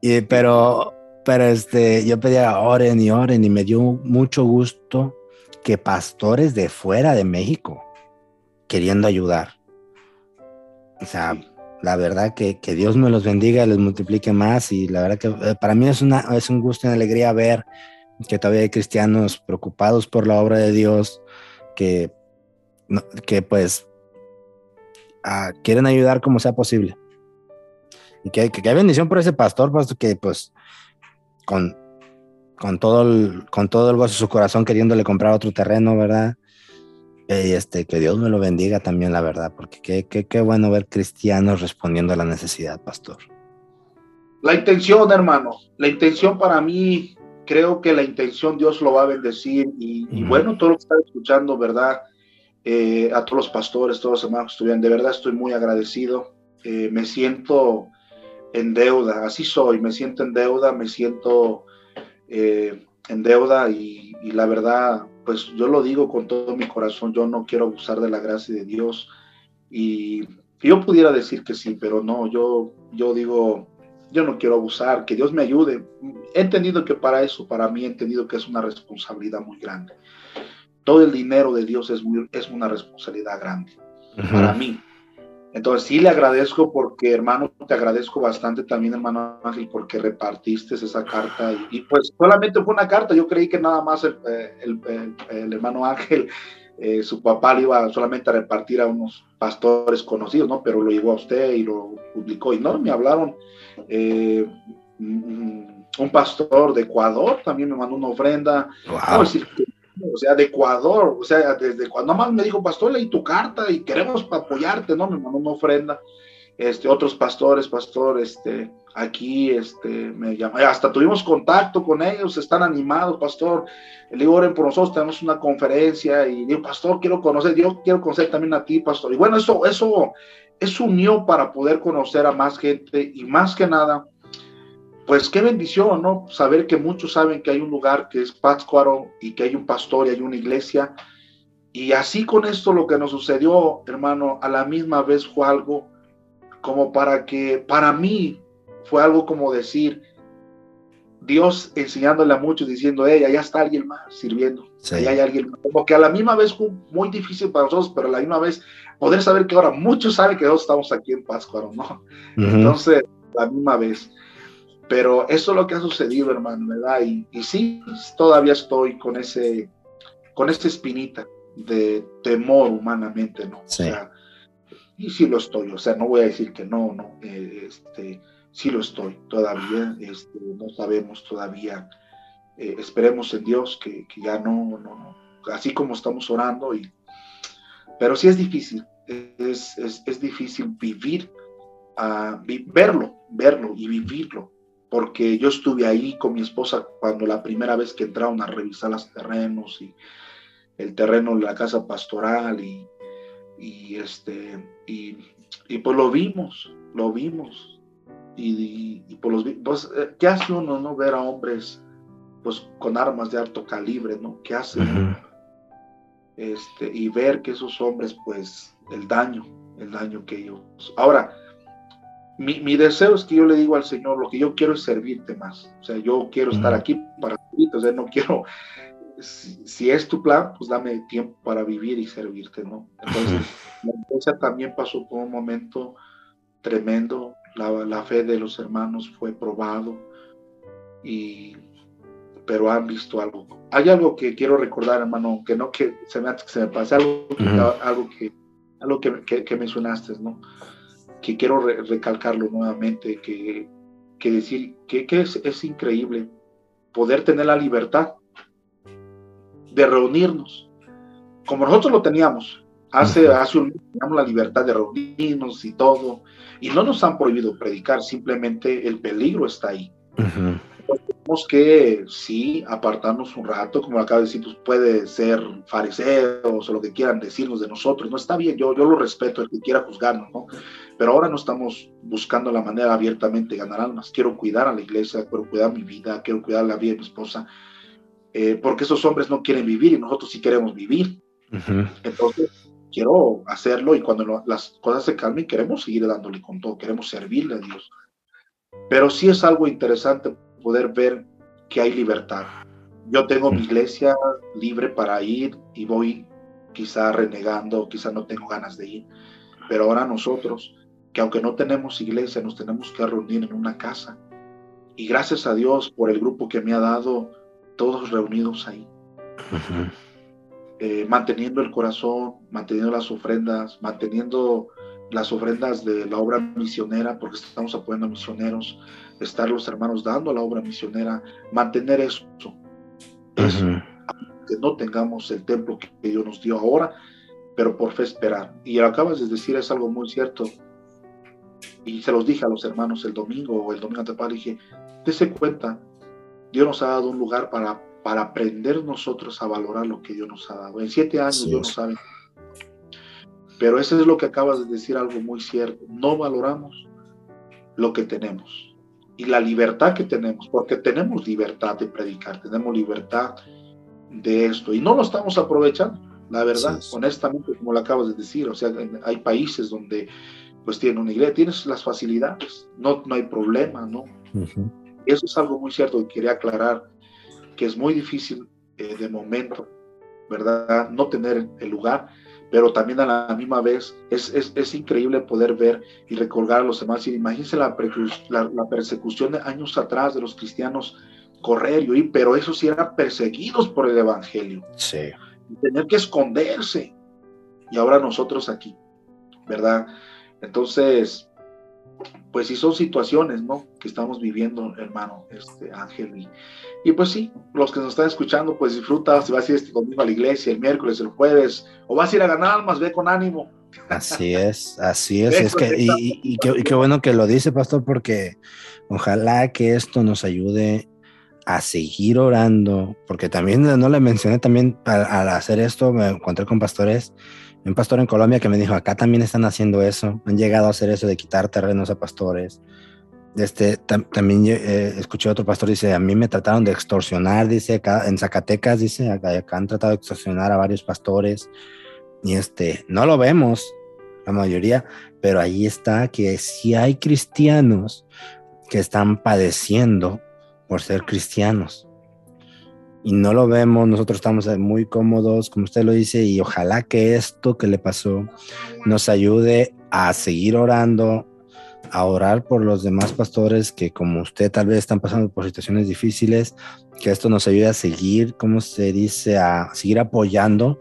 Y, pero, pero este, yo pedía oren y oren y me dio mucho gusto que pastores de fuera de México queriendo ayudar. O sea, la verdad que, que, Dios me los bendiga y les multiplique más y la verdad que eh, para mí es, una, es un gusto y una alegría ver que todavía hay cristianos preocupados por la obra de Dios, que, que pues quieren ayudar como sea posible. Y que, que, hay bendición por ese pastor, pastor que pues con, con, todo el, con todo el gozo de su corazón queriéndole comprar otro terreno, ¿verdad? Y este, que Dios me lo bendiga también, la verdad, porque qué, qué, qué bueno ver cristianos respondiendo a la necesidad, pastor. La intención, hermano, la intención para mí, creo que la intención Dios lo va a bendecir y, y bueno, todo lo que está escuchando, ¿verdad? Eh, a todos los pastores, todos los hermanos que estuvieron. De verdad estoy muy agradecido. Eh, me siento en deuda, así soy, me siento en deuda, me siento eh, en deuda y, la verdad, pues yo lo digo con todo mi corazón, yo no quiero abusar de la gracia de Dios y yo pudiera decir que sí, pero no, yo, yo digo, yo no quiero abusar, que Dios me ayude. He entendido que para eso, para mí he entendido que es una responsabilidad muy grande todo el dinero de Dios es, es una responsabilidad grande para mí. Entonces sí le agradezco porque, hermano, te agradezco bastante también, hermano Ángel, porque repartiste esa carta. Y, pues solamente fue una carta. Yo creí que nada más el, el, hermano Ángel, eh, su papá le iba solamente a repartir a unos pastores conocidos, ¿no? Pero lo llevó a usted y lo publicó. Y no, me hablaron. Eh, un pastor de Ecuador también me mandó una ofrenda. Wow o sea, de Ecuador, o sea, desde cuando más me dijo, pastor, leí tu carta y queremos apoyarte, ¿no? Me mandó una ofrenda. Este, otros pastores, pastor, este, aquí, este, me llamó, hasta tuvimos contacto con ellos, están animados, pastor, le digo, oren por nosotros, tenemos una conferencia, y digo, pastor, quiero conocer, yo quiero conocer también a ti, pastor, y bueno, eso, eso, eso unió para poder conocer a más gente, y más que nada, pues qué bendición, ¿no? Saber que muchos saben que hay un lugar que es Pátzcuaro y que hay un pastor y hay una iglesia. Y así con esto lo que nos sucedió, hermano, a la misma vez fue algo como para que, para mí, fue algo como decir, Dios enseñándole a muchos, diciendo, hey, allá está alguien más sirviendo, allá hay alguien más. Como que a la misma vez fue muy difícil para nosotros, pero a la misma vez poder saber que ahora muchos saben que nosotros estamos aquí en Pátzcuaro, ¿no? Entonces, a la misma vez. Pero eso es lo que ha sucedido, hermano, ¿verdad? Y, y sí, todavía estoy con ese, con esa espinita de temor humanamente, ¿no? Sí. O sea, y sí lo estoy, o sea, no voy a decir que no, no, eh, este, sí lo estoy todavía, este, no sabemos todavía, eh, esperemos en Dios que, que ya no, no, no, así como estamos orando, y, pero sí es difícil, es, es, es difícil vivir, uh, verlo, verlo y vivirlo, porque yo estuve ahí con mi esposa cuando la primera vez que entraron a revisar los terrenos y el terreno de la casa pastoral y, y este y, y, pues lo vimos, lo vimos y, y pues, los, pues eh, ¿qué hace uno no ver a hombres pues con armas de alto calibre, ¿no? ¿Qué hace? Este, y ver que esos hombres pues el daño, el daño que ellos. Ahora, mi, deseo es que yo le digo al Señor, lo que yo quiero es servirte más. O sea, yo quiero estar aquí para servirte, o sea, no quiero, si, es tu plan, pues dame tiempo para vivir y servirte, ¿no? Entonces, la iglesia también pasó por un momento tremendo, la, fe de los hermanos fue probado, y, pero han visto algo. Hay algo que quiero recordar, hermano, que no que se me, se me pase, algo, algo que, algo que, que, que mencionaste, ¿no? Que quiero recalcarlo nuevamente, que, que decir que, que es, es, increíble poder tener la libertad de reunirnos, como nosotros lo teníamos, Hace, hace un tenemos la libertad de reunirnos y todo, y no nos han prohibido predicar, simplemente el peligro está ahí. Tenemos que, sí, apartarnos un rato, como acaba de decir, pues puede ser fariseos o lo que quieran decirnos de nosotros, no está bien, yo, yo lo respeto, el que quiera juzgarnos, ¿no? Pero ahora no estamos buscando la manera abiertamente de ganar almas, quiero cuidar a la iglesia, quiero cuidar mi vida, quiero cuidar la vida de mi esposa, eh, porque esos hombres no quieren vivir y nosotros sí queremos vivir. Entonces, quiero hacerlo y cuando las cosas se calmen, queremos seguir dándole con todo, queremos servirle a Dios. Pero sí es algo interesante poder ver que hay libertad. Yo tengo mi iglesia libre para ir y voy quizá renegando, quizá no tengo ganas de ir, pero ahora nosotros, que aunque no tenemos iglesia, nos tenemos que reunir en una casa. Y gracias a Dios por el grupo que me ha dado, todos reunidos ahí. Eh, manteniendo el corazón, manteniendo las ofrendas, manteniendo las ofrendas de la obra misionera, porque estamos apoyando a misioneros, estar los hermanos dando la obra misionera, mantener eso, que no tengamos el templo que Dios nos dio ahora, pero por fe esperar. Y lo acabas de decir, es algo muy cierto. Y se los dije a los hermanos el domingo o el domingo anterior, dije, dése cuenta, Dios nos ha dado un lugar para para aprender nosotros a valorar lo que Dios nos ha dado. En siete años Dios no sabe. Pero eso es lo que acabas de decir, algo muy cierto. No valoramos lo que tenemos y la libertad que tenemos, porque tenemos libertad de predicar, tenemos libertad de esto y no lo estamos aprovechando, la verdad, honestamente, como lo acabas de decir. O sea, hay países donde pues tienen una iglesia, tienes las facilidades, no, no hay problema, ¿no? Eso es algo muy cierto que quería aclarar que es muy difícil eh, de momento, ¿verdad? No tener el lugar, pero también a la misma vez es, es, es increíble poder ver y recordar a los demás. Y imagínense la, la, persecución de años atrás de los cristianos correr y huir, pero esos sí eran perseguidos por el Evangelio. Sí. Y tener que esconderse. Y ahora nosotros aquí, ¿verdad? Entonces, pues sí son situaciones, ¿no? Que estamos viviendo, hermano, este Ángel, y, y pues sí, los que nos están escuchando, pues disfruta, si vas a ir este conmigo a la iglesia el miércoles, el jueves, o vas a ir a ganar almas, ve con ánimo. Así es, así es. es que, y, qué, bueno que lo dice, pastor, porque ojalá que esto nos ayude a seguir orando, porque también no le mencioné también al, hacer esto, me encontré con pastores, un pastor en Colombia que me dijo, acá también están haciendo eso, han llegado a hacer eso de quitar terrenos a pastores, este, también eh, escuché otro pastor, dice, a mí me trataron de extorsionar, dice, acá, en Zacatecas, dice, acá, han tratado de extorsionar a varios pastores, y este, no lo vemos, la mayoría, pero ahí está que si hay cristianos que están padeciendo por ser cristianos. Y no lo vemos, nosotros estamos muy cómodos, como usted lo dice, y ojalá que esto que le pasó nos ayude a seguir orando, a orar por los demás pastores que como usted tal vez están pasando por situaciones difíciles, que esto nos ayude a seguir, como se dice, a seguir apoyando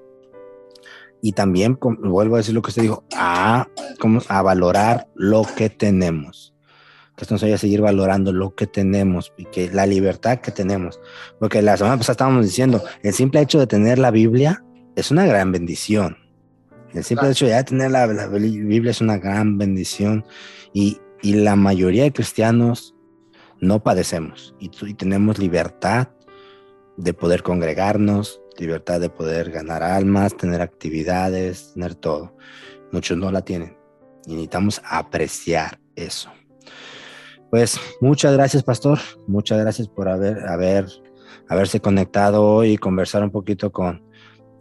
y también, vuelvo a decir lo que usted dijo, a, como, a valorar lo que tenemos. Que esto nos ayude a seguir valorando lo que tenemos y que la libertad que tenemos. Porque la semana pasada estábamos diciendo, el simple hecho de tener la Biblia es una gran bendición. El simple hecho de tener la, la Biblia es una gran bendición y, la mayoría de cristianos no padecemos y, tenemos libertad de poder congregarnos, libertad de poder ganar almas, tener actividades, tener todo. Muchos no la tienen y necesitamos apreciar eso. Pues muchas gracias, pastor. Muchas gracias por haber, haber, haberse conectado hoy y conversar un poquito con,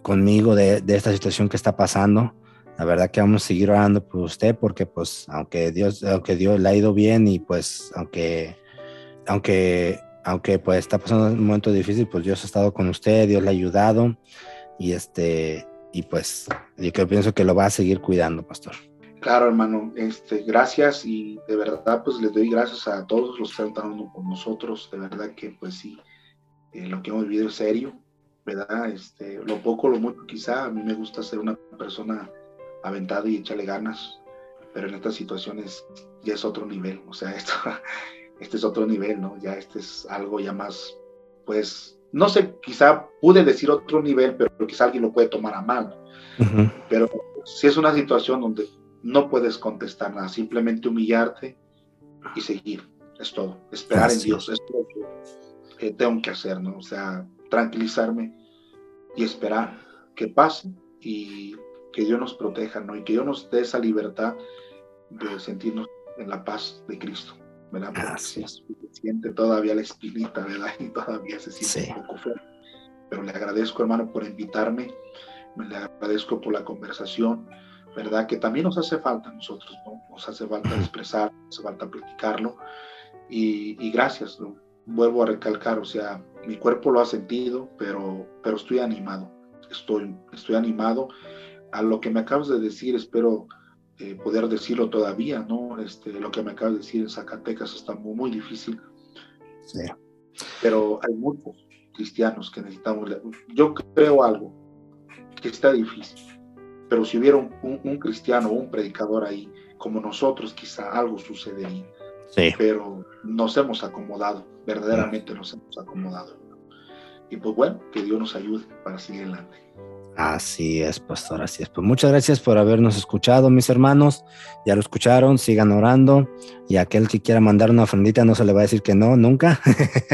conmigo de, esta situación que está pasando la verdad que vamos a seguir orando por usted porque pues aunque Dios, aunque Dios le ha ido bien y pues aunque, aunque, aunque pues está pasando un momento difícil, pues Dios ha estado con usted, Dios le ha ayudado y este, y pues yo pienso que lo va a seguir cuidando, pastor. Claro, hermano, este, gracias y de verdad pues les doy gracias a todos los que están trabajando con nosotros, de verdad que pues sí, eh, lo que hemos vivido es serio, ¿verdad? Este, lo poco, lo mucho quizá, a mí me gusta ser una persona aventado y échale ganas, pero en estas situaciones ya es otro nivel, o sea, esto, este es otro nivel, ¿no? Ya este es algo ya más, pues, no sé, quizá pude decir otro nivel, pero quizá alguien lo puede tomar a mal, pero si es una situación donde no puedes contestar nada, simplemente humillarte y seguir, es todo, esperar en Dios, es lo que tengo que hacer, ¿no? O sea, tranquilizarme y esperar que pase y que Dios nos proteja, ¿no? Y que Dios nos dé esa libertad de sentirnos en la paz de Cristo, ¿verdad? Porque se siente todavía la espinita, ¿verdad? Y todavía se siente un poco fuerte. Pero le agradezco, hermano, por invitarme, le agradezco por la conversación, ¿verdad? Que también nos hace falta a nosotros, ¿no? Nos hace falta expresar, nos hace falta platicarlo. Y, y gracias, ¿no? Vuelvo a recalcar, o sea, mi cuerpo lo ha sentido, pero, pero estoy animado, estoy, estoy animado a lo que me acabas de decir, espero eh, poder decirlo todavía, ¿no? Este, lo que me acabas de decir en Zacatecas está muy, muy difícil. Sí. Pero hay muchos cristianos que necesitamos. Yo creo algo, que está difícil, pero si hubiera un, un, un cristiano, un predicador ahí, como nosotros, quizá algo sucedería. Sí. Pero nos hemos acomodado, verdaderamente nos hemos acomodado. Y pues bueno, que Dios nos ayude para seguir adelante. Así es, pastor, así es. Pues muchas gracias por habernos escuchado, mis hermanos. Ya lo escucharon, sigan orando. Y aquel que quiera mandar una ofrendita no se le va a decir que no, nunca.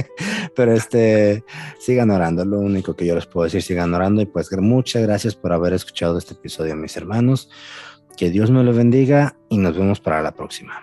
Pero este, sigan orando, lo único que yo les puedo decir, sigan orando. Y pues muchas gracias por haber escuchado este episodio, mis hermanos. Que Dios me lo bendiga y nos vemos para la próxima.